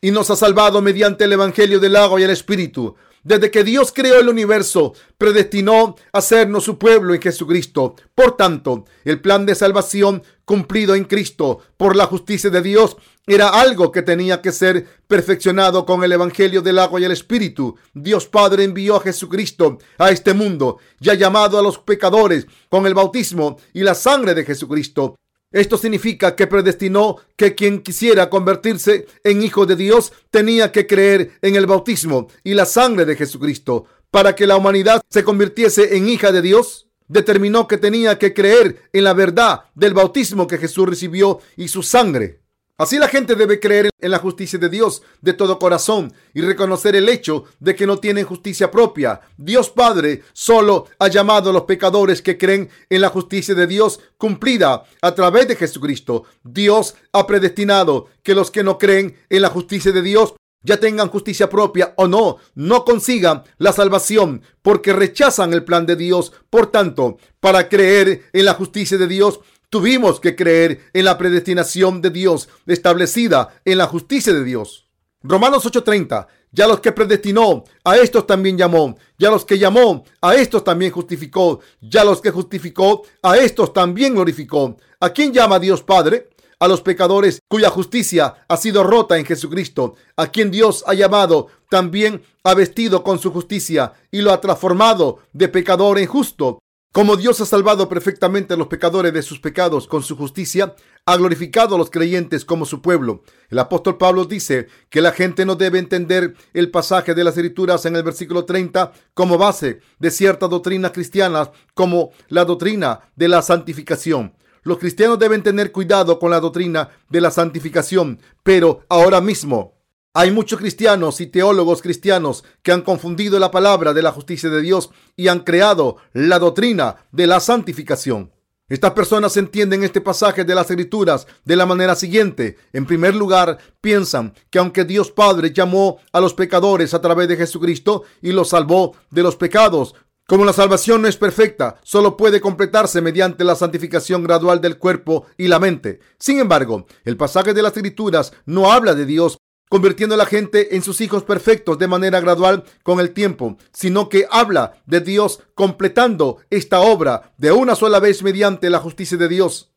Speaker 1: y nos ha salvado mediante el Evangelio del agua y el Espíritu. Desde que Dios creó el universo, predestinó a hacernos su pueblo en Jesucristo. Por tanto, el plan de salvación cumplido en Cristo por la justicia de Dios era algo que tenía que ser perfeccionado con el Evangelio del agua y el Espíritu. Dios Padre envió a Jesucristo a este mundo y ha llamado a los pecadores con el bautismo y la sangre de Jesucristo esto significa que predestinó que quien quisiera convertirse en hijo de Dios tenía que creer en el bautismo y la sangre de Jesucristo. Para que la humanidad se convirtiese en hija de Dios, determinó que tenía que creer en la verdad del bautismo que Jesús recibió y su sangre. Así la gente debe creer en la justicia de Dios de todo corazón y reconocer el hecho de que no tienen justicia propia. Dios Padre solo ha llamado a los pecadores que creen en la justicia de Dios cumplida a través de Jesucristo. Dios ha predestinado que los que no creen en la justicia de Dios ya tengan justicia propia o no, no consigan la salvación porque rechazan el plan de Dios. Por tanto, para creer en la justicia de Dios, Tuvimos que creer en la predestinación de Dios establecida en la justicia de Dios. Romanos 8:30. Ya los que predestinó, a estos también llamó. Ya los que llamó, a estos también justificó. Ya los que justificó, a estos también glorificó. ¿A quién llama Dios Padre? A los pecadores cuya justicia ha sido rota en Jesucristo, a quien Dios ha llamado, también ha vestido con su justicia y lo ha transformado de pecador en justo. Como Dios ha salvado perfectamente a los pecadores de sus pecados con su justicia, ha glorificado a los creyentes como su pueblo. El apóstol Pablo dice que la gente no debe entender el pasaje de las escrituras en el versículo 30 como base de ciertas doctrinas cristianas como la doctrina de la santificación. Los cristianos deben tener cuidado con la doctrina de la santificación, pero ahora mismo hay muchos cristianos y teólogos cristianos que han confundido la palabra de la justicia de Dios y han creado la doctrina de la santificación. Estas personas entienden este pasaje de las escrituras de la manera siguiente. En primer lugar, piensan que aunque Dios Padre llamó a los pecadores a través de Jesucristo y los salvó de los pecados, como la salvación no es perfecta, solo puede completarse mediante la santificación gradual del cuerpo y la mente. Sin embargo, el pasaje de las escrituras no habla de Dios convirtiendo a la gente en sus hijos perfectos de manera gradual con el tiempo, sino que habla de Dios completando esta obra de una sola vez mediante la justicia de Dios.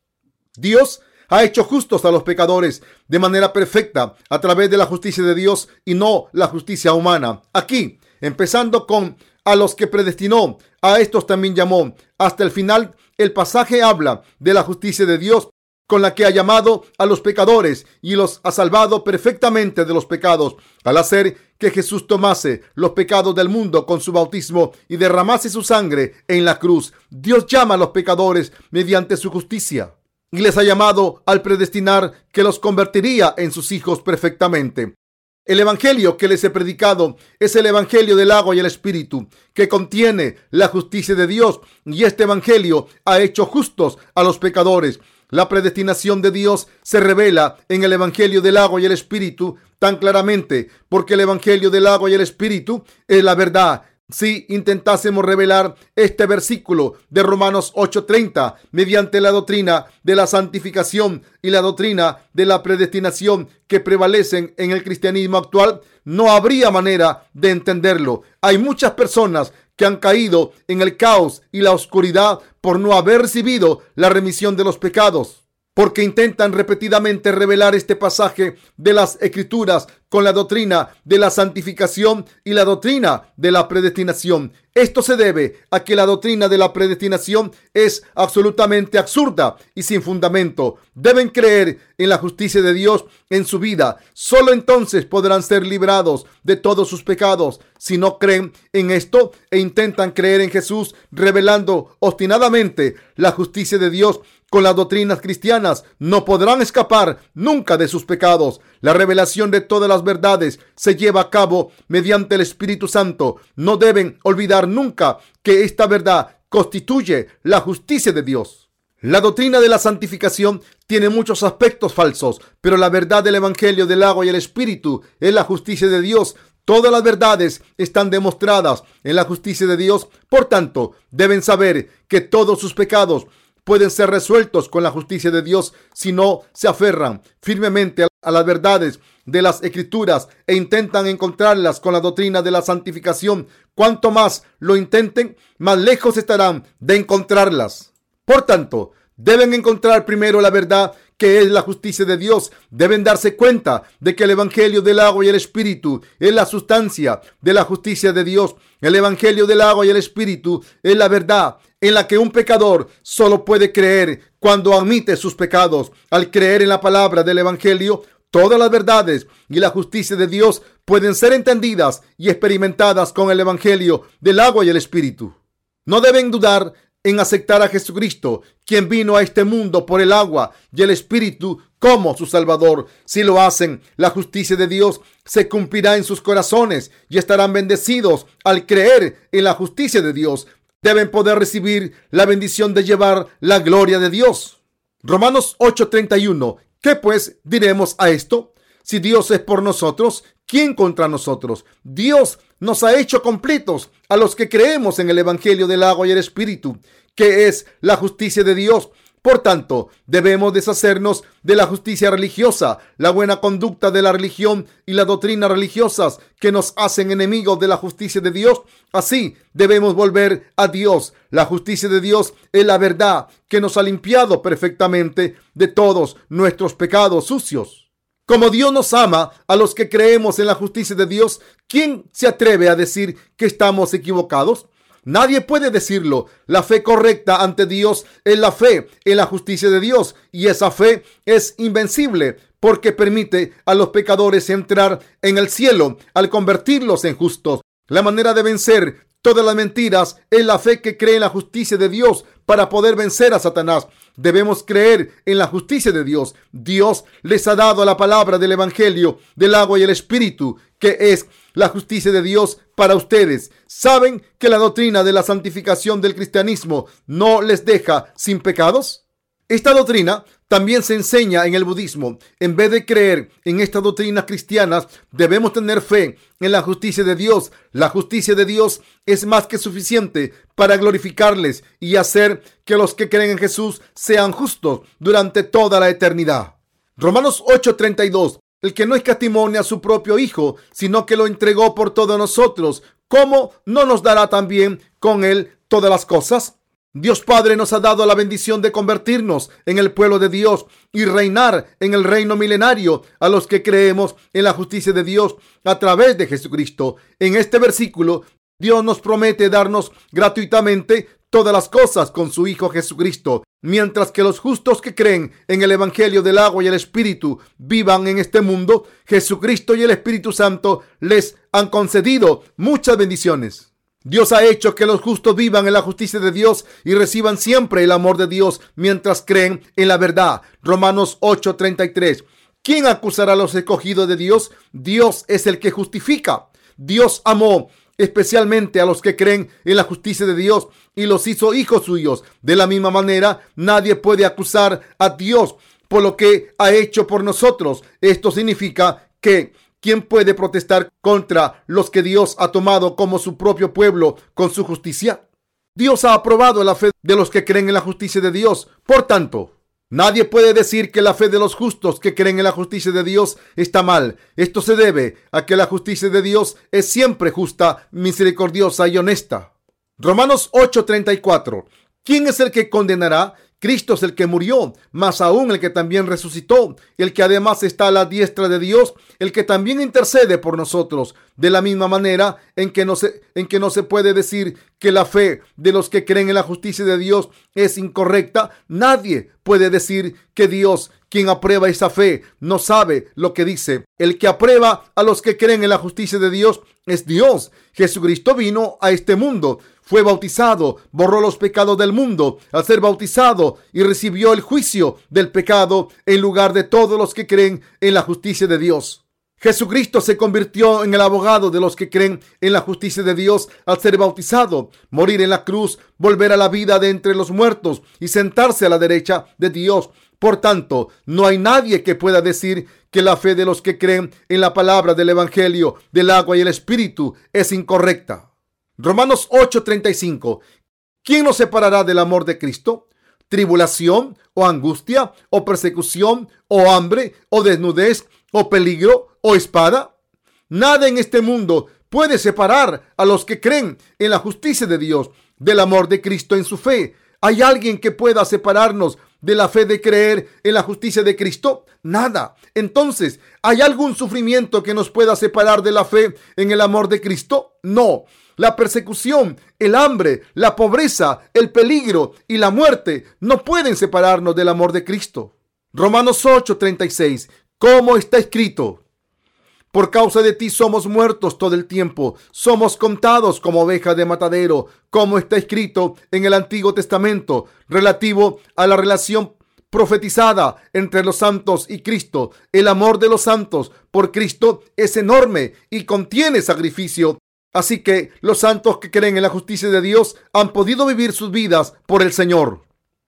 Speaker 1: Dios ha hecho justos a los pecadores de manera perfecta a través de la justicia de Dios y no la justicia humana. Aquí, empezando con a los que predestinó, a estos también llamó. Hasta el final, el pasaje habla de la justicia de Dios con la que ha llamado a los pecadores y los ha salvado perfectamente de los pecados, al hacer que Jesús tomase los pecados del mundo con su bautismo y derramase su sangre en la cruz. Dios llama a los pecadores mediante su justicia y les ha llamado al predestinar que los convertiría en sus hijos perfectamente. El Evangelio que les he predicado es el Evangelio del agua y el Espíritu, que contiene la justicia de Dios, y este Evangelio ha hecho justos a los pecadores. La predestinación de Dios se revela en el Evangelio del agua y el Espíritu tan claramente, porque el Evangelio del agua y el Espíritu es la verdad. Si intentásemos revelar este versículo de Romanos 8:30 mediante la doctrina de la santificación y la doctrina de la predestinación que prevalecen en el cristianismo actual, no habría manera de entenderlo. Hay muchas personas que han caído en el caos y la oscuridad por no haber recibido la remisión de los pecados, porque intentan repetidamente revelar este pasaje de las escrituras con la doctrina de la santificación y la doctrina de la predestinación. Esto se debe a que la doctrina de la predestinación es absolutamente absurda y sin fundamento. Deben creer en la justicia de Dios en su vida. Solo entonces podrán ser librados de todos sus pecados. Si no creen en esto e intentan creer en Jesús, revelando obstinadamente la justicia de Dios con las doctrinas cristianas, no podrán escapar nunca de sus pecados. La revelación de todas las verdades se lleva a cabo mediante el Espíritu Santo. No deben olvidar nunca que esta verdad constituye la justicia de Dios. La doctrina de la santificación tiene muchos aspectos falsos, pero la verdad del Evangelio del agua y el Espíritu es la justicia de Dios. Todas las verdades están demostradas en la justicia de Dios. Por tanto, deben saber que todos sus pecados pueden ser resueltos con la justicia de Dios si no se aferran firmemente a las verdades de las escrituras e intentan encontrarlas con la doctrina de la santificación. Cuanto más lo intenten, más lejos estarán de encontrarlas. Por tanto, deben encontrar primero la verdad que es la justicia de Dios. Deben darse cuenta de que el Evangelio del agua y el Espíritu es la sustancia de la justicia de Dios. El Evangelio del agua y el Espíritu es la verdad en la que un pecador solo puede creer cuando admite sus pecados. Al creer en la palabra del Evangelio, todas las verdades y la justicia de Dios pueden ser entendidas y experimentadas con el Evangelio del agua y el Espíritu. No deben dudar en aceptar a Jesucristo, quien vino a este mundo por el agua y el Espíritu como su Salvador. Si lo hacen, la justicia de Dios se cumplirá en sus corazones y estarán bendecidos al creer en la justicia de Dios. Deben poder recibir la bendición de llevar la gloria de Dios. Romanos 8:31. ¿Qué pues diremos a esto? Si Dios es por nosotros, ¿quién contra nosotros? Dios nos ha hecho completos a los que creemos en el Evangelio del agua y el Espíritu, que es la justicia de Dios. Por tanto, debemos deshacernos de la justicia religiosa, la buena conducta de la religión y las doctrinas religiosas que nos hacen enemigos de la justicia de Dios. Así debemos volver a Dios. La justicia de Dios es la verdad que nos ha limpiado perfectamente de todos nuestros pecados sucios. Como Dios nos ama a los que creemos en la justicia de Dios, ¿quién se atreve a decir que estamos equivocados? Nadie puede decirlo. La fe correcta ante Dios es la fe en la justicia de Dios y esa fe es invencible porque permite a los pecadores entrar en el cielo al convertirlos en justos. La manera de vencer todas las mentiras es la fe que cree en la justicia de Dios para poder vencer a Satanás. Debemos creer en la justicia de Dios. Dios les ha dado la palabra del Evangelio, del agua y el Espíritu, que es la justicia de Dios para ustedes. ¿Saben que la doctrina de la santificación del cristianismo no les deja sin pecados? Esta doctrina también se enseña en el budismo. En vez de creer en estas doctrinas cristianas, debemos tener fe en la justicia de Dios. La justicia de Dios es más que suficiente para glorificarles y hacer que los que creen en Jesús sean justos durante toda la eternidad. Romanos 8:32. El que no escatimó a su propio Hijo, sino que lo entregó por todos nosotros, ¿cómo no nos dará también con él todas las cosas? Dios Padre nos ha dado la bendición de convertirnos en el pueblo de Dios y reinar en el reino milenario a los que creemos en la justicia de Dios a través de Jesucristo. En este versículo, Dios nos promete darnos gratuitamente todas las cosas con su Hijo Jesucristo, mientras que los justos que creen en el Evangelio del agua y el Espíritu vivan en este mundo, Jesucristo y el Espíritu Santo les han concedido muchas bendiciones. Dios ha hecho que los justos vivan en la justicia de Dios y reciban siempre el amor de Dios mientras creen en la verdad. Romanos 8:33. ¿Quién acusará a los escogidos de Dios? Dios es el que justifica. Dios amó especialmente a los que creen en la justicia de Dios y los hizo hijos suyos. De la misma manera, nadie puede acusar a Dios por lo que ha hecho por nosotros. Esto significa que ¿Quién puede protestar contra los que Dios ha tomado como su propio pueblo con su justicia? Dios ha aprobado la fe de los que creen en la justicia de Dios. Por tanto, nadie puede decir que la fe de los justos que creen en la justicia de Dios está mal. Esto se debe a que la justicia de Dios es siempre justa, misericordiosa y honesta. Romanos 8:34. ¿Quién es el que condenará? Cristo es el que murió, más aún el que también resucitó, el que además está a la diestra de Dios, el que también intercede por nosotros. De la misma manera en que no se, en que no se puede decir que la fe de los que creen en la justicia de Dios es incorrecta, nadie puede decir que Dios, quien aprueba esa fe, no sabe lo que dice. El que aprueba a los que creen en la justicia de Dios es Dios. Jesucristo vino a este mundo fue bautizado, borró los pecados del mundo al ser bautizado y recibió el juicio del pecado en lugar de todos los que creen en la justicia de Dios. Jesucristo se convirtió en el abogado de los que creen en la justicia de Dios al ser bautizado, morir en la cruz, volver a la vida de entre los muertos y sentarse a la derecha de Dios. Por tanto, no hay nadie que pueda decir que la fe de los que creen en la palabra del Evangelio, del agua y el Espíritu es incorrecta. Romanos 8:35. ¿Quién nos separará del amor de Cristo? ¿Tribulación o angustia o persecución o hambre o desnudez o peligro o espada? Nada en este mundo puede separar a los que creen en la justicia de Dios del amor de Cristo en su fe. ¿Hay alguien que pueda separarnos de la fe de creer en la justicia de Cristo? Nada. Entonces, ¿hay algún sufrimiento que nos pueda separar de la fe en el amor de Cristo? No la persecución, el hambre, la pobreza, el peligro y la muerte no pueden separarnos del amor de Cristo. Romanos 8:36. ¿Cómo está escrito? Por causa de ti somos muertos todo el tiempo, somos contados como ovejas de matadero, como está escrito en el Antiguo Testamento, relativo a la relación profetizada entre los santos y Cristo. El amor de los santos por Cristo es enorme y contiene sacrificio. Así que los santos que creen en la justicia de Dios han podido vivir sus vidas por el Señor.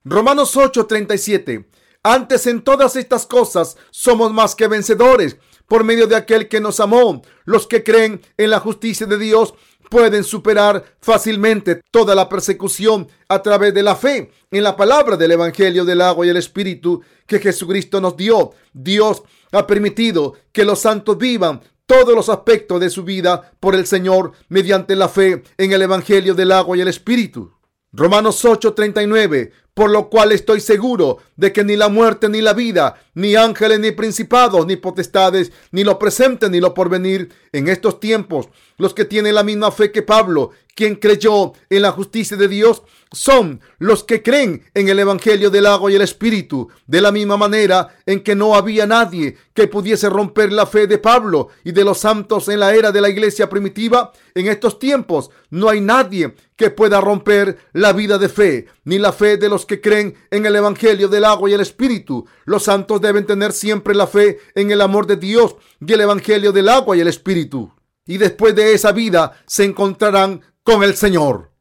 Speaker 1: Romanos 8:37. Antes en todas estas cosas somos más que vencedores por medio de aquel que nos amó. Los que creen en la justicia de Dios pueden superar fácilmente toda la persecución a través de la fe en la palabra del Evangelio del agua y el Espíritu que Jesucristo nos dio. Dios ha permitido que los santos vivan todos los aspectos de su vida por el Señor mediante la fe en el Evangelio del agua y el Espíritu. Romanos 8:39 por lo cual estoy seguro de que ni la muerte ni la vida, ni ángeles ni principados, ni potestades, ni lo presente ni lo porvenir en estos tiempos, los que tienen la misma fe que Pablo, quien creyó en la justicia de Dios, son los que creen en el Evangelio del agua y el Espíritu, de la misma manera en que no había nadie que pudiese romper la fe de Pablo y de los santos en la era de la iglesia primitiva. En estos tiempos no hay nadie que pueda romper la vida de fe, ni la fe de los que creen en el Evangelio del agua y el Espíritu. Los santos deben tener siempre la fe en el amor de Dios y el Evangelio del agua y el Espíritu. Y después de esa vida se encontrarán con el Señor.